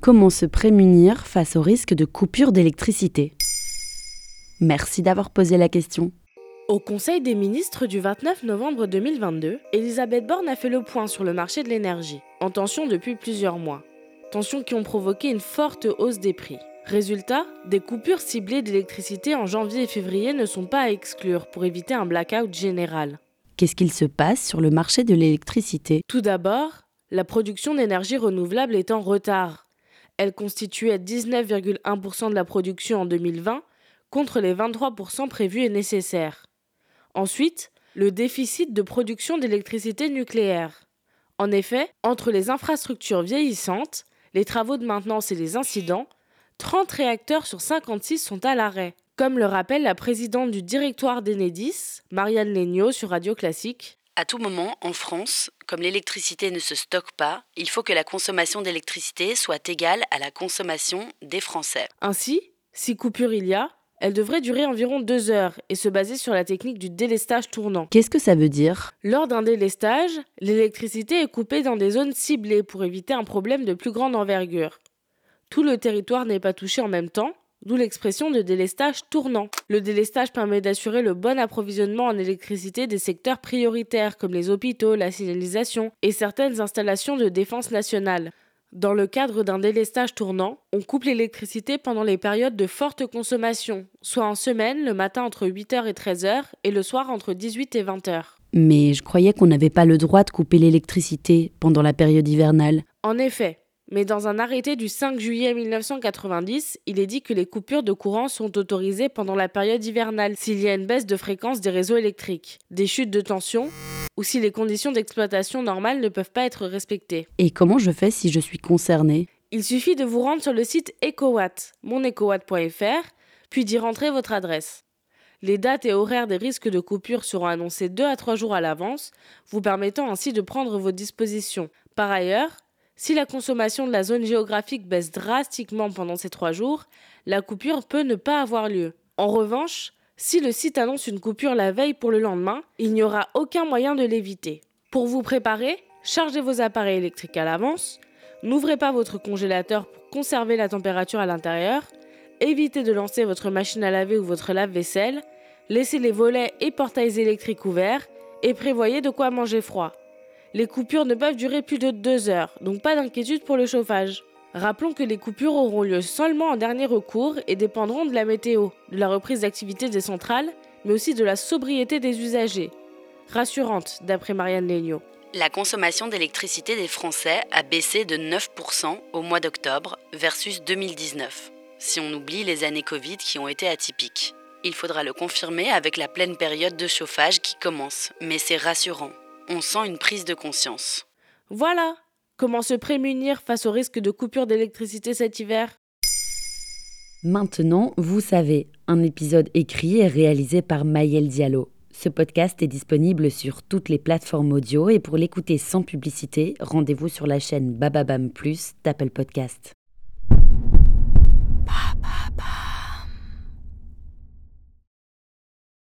Comment se prémunir face au risque de coupure d'électricité Merci d'avoir posé la question. Au Conseil des ministres du 29 novembre 2022, Elisabeth Borne a fait le point sur le marché de l'énergie, en tension depuis plusieurs mois. Tensions qui ont provoqué une forte hausse des prix. Résultat, des coupures ciblées d'électricité en janvier et février ne sont pas à exclure pour éviter un blackout général. Qu'est-ce qu'il se passe sur le marché de l'électricité? Tout d'abord, la production d'énergie renouvelable est en retard. Elle constituait 19,1% de la production en 2020 contre les 23% prévus et nécessaires. Ensuite, le déficit de production d'électricité nucléaire. En effet, entre les infrastructures vieillissantes, les travaux de maintenance et les incidents, 30 réacteurs sur 56 sont à l'arrêt. Comme le rappelle la présidente du directoire d'Enedis, Marianne Legnaud sur Radio Classique. À tout moment, en France, comme l'électricité ne se stocke pas, il faut que la consommation d'électricité soit égale à la consommation des Français. Ainsi, si coupure il y a, elle devrait durer environ deux heures et se baser sur la technique du délestage tournant. Qu'est-ce que ça veut dire? Lors d'un délestage, l'électricité est coupée dans des zones ciblées pour éviter un problème de plus grande envergure. Tout le territoire n'est pas touché en même temps, d'où l'expression de délestage tournant. Le délestage permet d'assurer le bon approvisionnement en électricité des secteurs prioritaires comme les hôpitaux, la signalisation et certaines installations de défense nationale. Dans le cadre d'un délestage tournant, on coupe l'électricité pendant les périodes de forte consommation, soit en semaine, le matin entre 8h et 13h et le soir entre 18 et 20h. Mais je croyais qu'on n'avait pas le droit de couper l'électricité pendant la période hivernale. En effet, mais dans un arrêté du 5 juillet 1990, il est dit que les coupures de courant sont autorisées pendant la période hivernale s'il y a une baisse de fréquence des réseaux électriques, des chutes de tension ou si les conditions d'exploitation normales ne peuvent pas être respectées. Et comment je fais si je suis concernée? Il suffit de vous rendre sur le site EcoWatt, monecowatt.fr, puis d'y rentrer votre adresse. Les dates et horaires des risques de coupure seront annoncés 2 à 3 jours à l'avance, vous permettant ainsi de prendre vos dispositions. Par ailleurs, si la consommation de la zone géographique baisse drastiquement pendant ces 3 jours, la coupure peut ne pas avoir lieu. En revanche, si le site annonce une coupure la veille pour le lendemain, il n'y aura aucun moyen de l'éviter. Pour vous préparer, chargez vos appareils électriques à l'avance, n'ouvrez pas votre congélateur pour conserver la température à l'intérieur, évitez de lancer votre machine à laver ou votre lave-vaisselle, laissez les volets et portails électriques ouverts et prévoyez de quoi manger froid. Les coupures ne peuvent durer plus de 2 heures, donc pas d'inquiétude pour le chauffage. Rappelons que les coupures auront lieu seulement en dernier recours et dépendront de la météo, de la reprise d'activité des centrales, mais aussi de la sobriété des usagers. Rassurante, d'après Marianne Legnaud. La consommation d'électricité des Français a baissé de 9% au mois d'octobre versus 2019, si on oublie les années Covid qui ont été atypiques. Il faudra le confirmer avec la pleine période de chauffage qui commence, mais c'est rassurant. On sent une prise de conscience. Voilà, Comment se prémunir face au risque de coupure d'électricité cet hiver? Maintenant, vous savez, un épisode écrit et réalisé par Maël Diallo. Ce podcast est disponible sur toutes les plateformes audio et pour l'écouter sans publicité, rendez-vous sur la chaîne Bababam Plus d'Apple Podcast.